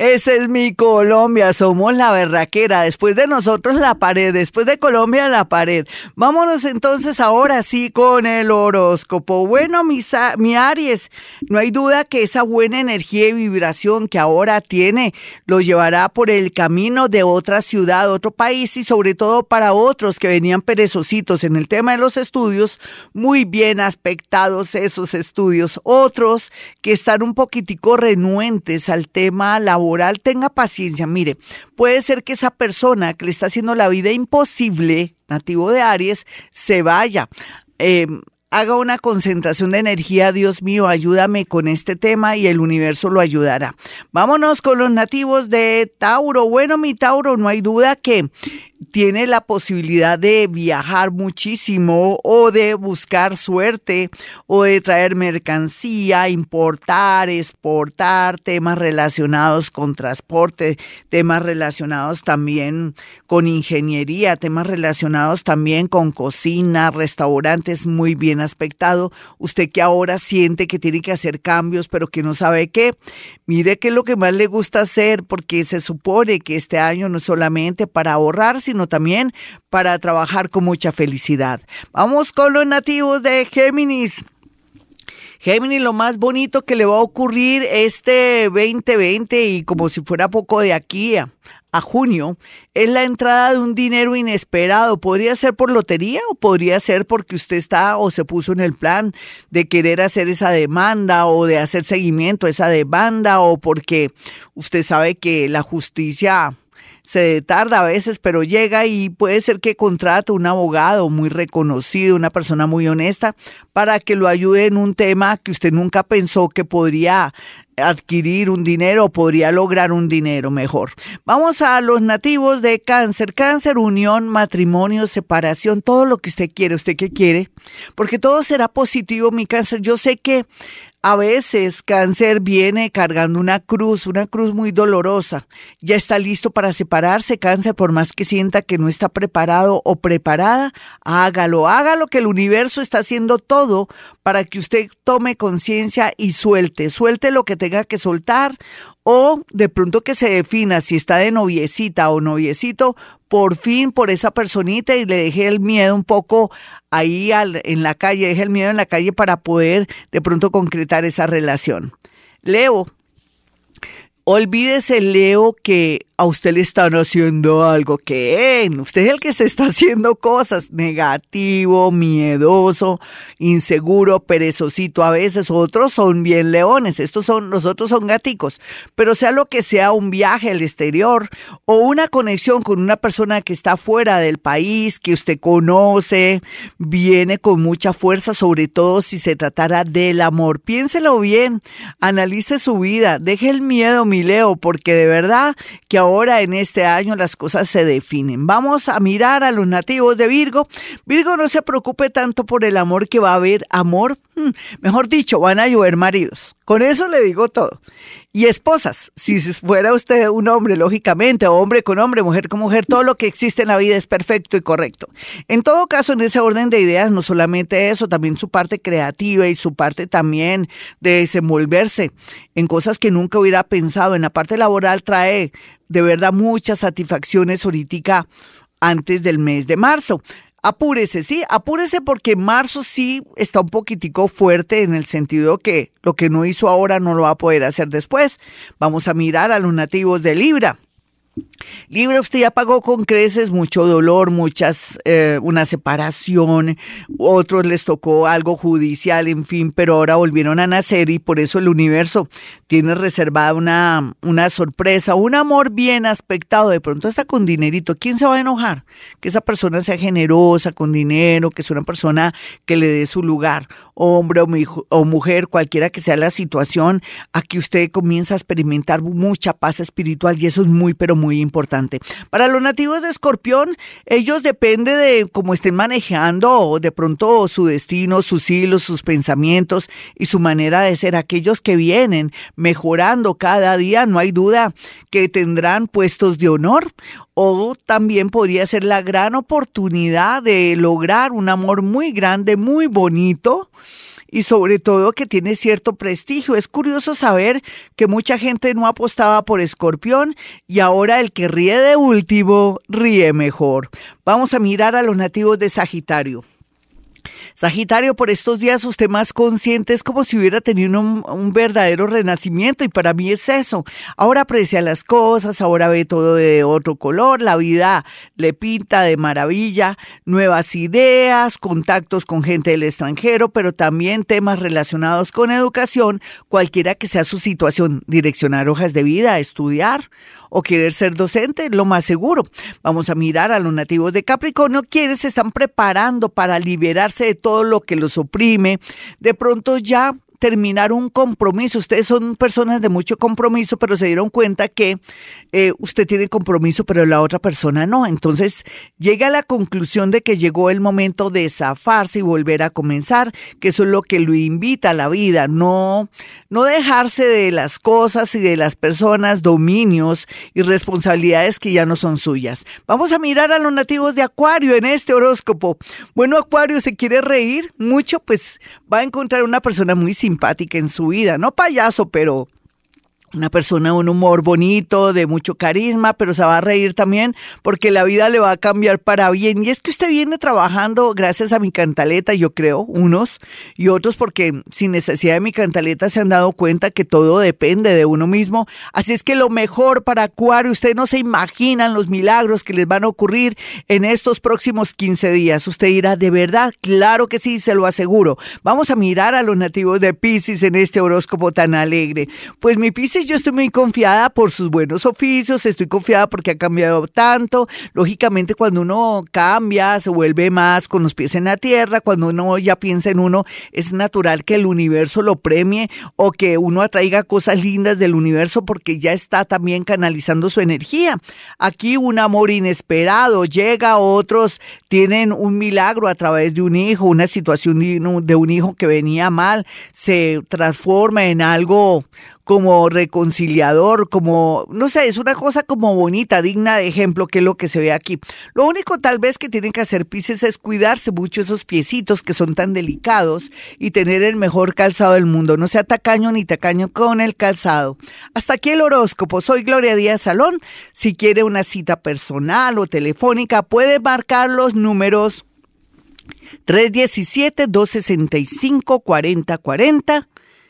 Esa es mi Colombia, somos la berraquera, después de nosotros la pared, después de Colombia la pared. Vámonos entonces ahora sí con el horóscopo. Bueno, mi Aries, no hay duda que esa buena energía y vibración que ahora tiene lo llevará por el camino de otra ciudad, otro país y sobre todo para otros que venían perezositos en el tema de los estudios, muy bien aspectados esos estudios. Otros que están un poquitico renuentes al tema laboral tenga paciencia. Mire, puede ser que esa persona que le está haciendo la vida imposible, nativo de Aries, se vaya. Em, haga una concentración de energía, Dios mío, ayúdame con este tema y el universo lo ayudará. Vámonos con los nativos de Tauro. Bueno, mi Tauro, no hay duda que tiene la posibilidad de viajar muchísimo o de buscar suerte o de traer mercancía, importar, exportar, temas relacionados con transporte, temas relacionados también con ingeniería, temas relacionados también con cocina, restaurantes muy bien aspectado. Usted que ahora siente que tiene que hacer cambios pero que no sabe qué, mire qué es lo que más le gusta hacer porque se supone que este año no es solamente para ahorrar, sino también para trabajar con mucha felicidad. Vamos con los nativos de Géminis. Géminis, lo más bonito que le va a ocurrir este 2020 y como si fuera poco de aquí a, a, junio, es la entrada de un dinero inesperado. Podría ser por lotería o podría ser porque usted está o se puso en el plan de querer hacer esa demanda o de hacer seguimiento a esa demanda o porque usted sabe que la justicia se tarda a veces, pero llega y puede ser que contrate un abogado muy reconocido, una persona muy honesta, para que lo ayude en un tema que usted nunca pensó que podría adquirir un dinero podría lograr un dinero mejor. Vamos a los nativos de cáncer. Cáncer, unión, matrimonio, separación, todo lo que usted quiere. ¿Usted qué quiere? Porque todo será positivo, mi cáncer. Yo sé que a veces cáncer viene cargando una cruz, una cruz muy dolorosa. Ya está listo para separarse cáncer por más que sienta que no está preparado o preparada. Hágalo, hágalo que el universo está haciendo todo para que usted tome conciencia y suelte, suelte lo que tenga que soltar o de pronto que se defina si está de noviecita o noviecito, por fin por esa personita y le deje el miedo un poco ahí en la calle, deje el miedo en la calle para poder de pronto concretar esa relación. Leo, olvídese Leo que a usted le están haciendo algo que usted es el que se está haciendo cosas negativo, miedoso, inseguro, perezosito a veces, otros son bien leones, estos son, los otros son gaticos, pero sea lo que sea un viaje al exterior o una conexión con una persona que está fuera del país, que usted conoce, viene con mucha fuerza, sobre todo si se tratara del amor. Piénselo bien, analice su vida, deje el miedo, mi Leo, porque de verdad que ahora ahora en este año las cosas se definen. Vamos a mirar a los nativos de Virgo. Virgo no se preocupe tanto por el amor que va a haber amor. Hmm, mejor dicho, van a llover maridos. Con eso le digo todo. Y esposas, si fuera usted un hombre, lógicamente, hombre con hombre, mujer con mujer, todo lo que existe en la vida es perfecto y correcto. En todo caso, en ese orden de ideas, no solamente eso, también su parte creativa y su parte también de desenvolverse en cosas que nunca hubiera pensado. En la parte laboral trae de verdad muchas satisfacciones ahorita antes del mes de marzo. Apúrese, sí, apúrese porque marzo sí está un poquitico fuerte en el sentido que lo que no hizo ahora no lo va a poder hacer después. Vamos a mirar a los nativos de Libra. Libra, usted ya pagó con creces mucho dolor, muchas, eh, una separación, otros les tocó algo judicial, en fin, pero ahora volvieron a nacer y por eso el universo tiene reservada una, una sorpresa, un amor bien aspectado, de pronto está con dinerito. ¿Quién se va a enojar? Que esa persona sea generosa, con dinero, que sea una persona que le dé su lugar, hombre o, o mujer, cualquiera que sea la situación, aquí usted comienza a experimentar mucha paz espiritual y eso es muy, pero muy muy importante. Para los nativos de Escorpión, ellos depende de cómo estén manejando de pronto su destino, sus hilos, sus pensamientos y su manera de ser. Aquellos que vienen mejorando cada día, no hay duda que tendrán puestos de honor o también podría ser la gran oportunidad de lograr un amor muy grande, muy bonito y sobre todo que tiene cierto prestigio. Es curioso saber que mucha gente no apostaba por Escorpión y ahora el que ríe de último ríe mejor. Vamos a mirar a los nativos de Sagitario. Sagitario, por estos días usted más consciente es como si hubiera tenido un, verdadero renacimiento y para mí es eso. Ahora aprecia las cosas, ahora ve todo de otro color, la vida le pinta de maravilla, nuevas ideas, contactos con gente del extranjero, pero también temas relacionados con educación, cualquiera que sea su situación, direccionar hojas de vida, estudiar o querer ser docente, lo más seguro. Vamos a mirar a los nativos de Capricornio, quienes se están preparando para liberarse de todo lo que los oprime. De pronto ya terminar un compromiso. Ustedes son personas de mucho compromiso, pero se dieron cuenta que eh, usted tiene compromiso, pero la otra persona no. Entonces llega a la conclusión de que llegó el momento de zafarse y volver a comenzar, que eso es lo que lo invita a la vida, no, no dejarse de las cosas y de las personas, dominios y responsabilidades que ya no son suyas. Vamos a mirar a los nativos de Acuario en este horóscopo. Bueno, Acuario se quiere reír mucho, pues va a encontrar una persona muy simple simpática en su vida, no payaso, pero una persona, un humor bonito, de mucho carisma, pero se va a reír también porque la vida le va a cambiar para bien. Y es que usted viene trabajando gracias a mi cantaleta, yo creo, unos y otros porque sin necesidad de mi cantaleta se han dado cuenta que todo depende de uno mismo. Así es que lo mejor para Acuario, ustedes no se imaginan los milagros que les van a ocurrir en estos próximos 15 días. Usted dirá, ¿de verdad? Claro que sí, se lo aseguro. Vamos a mirar a los nativos de Pisces en este horóscopo tan alegre. Pues mi Pisces yo estoy muy confiada por sus buenos oficios, estoy confiada porque ha cambiado tanto. Lógicamente, cuando uno cambia, se vuelve más con los pies en la tierra, cuando uno ya piensa en uno, es natural que el universo lo premie o que uno atraiga cosas lindas del universo porque ya está también canalizando su energía. Aquí un amor inesperado llega, otros tienen un milagro a través de un hijo, una situación de un hijo que venía mal, se transforma en algo como reconciliador, como, no sé, es una cosa como bonita, digna de ejemplo, que es lo que se ve aquí. Lo único tal vez que tienen que hacer Pisces es cuidarse mucho esos piecitos que son tan delicados y tener el mejor calzado del mundo. No sea tacaño ni tacaño con el calzado. Hasta aquí el horóscopo. Soy Gloria Díaz Salón. Si quiere una cita personal o telefónica, puede marcar los números 317-265-4040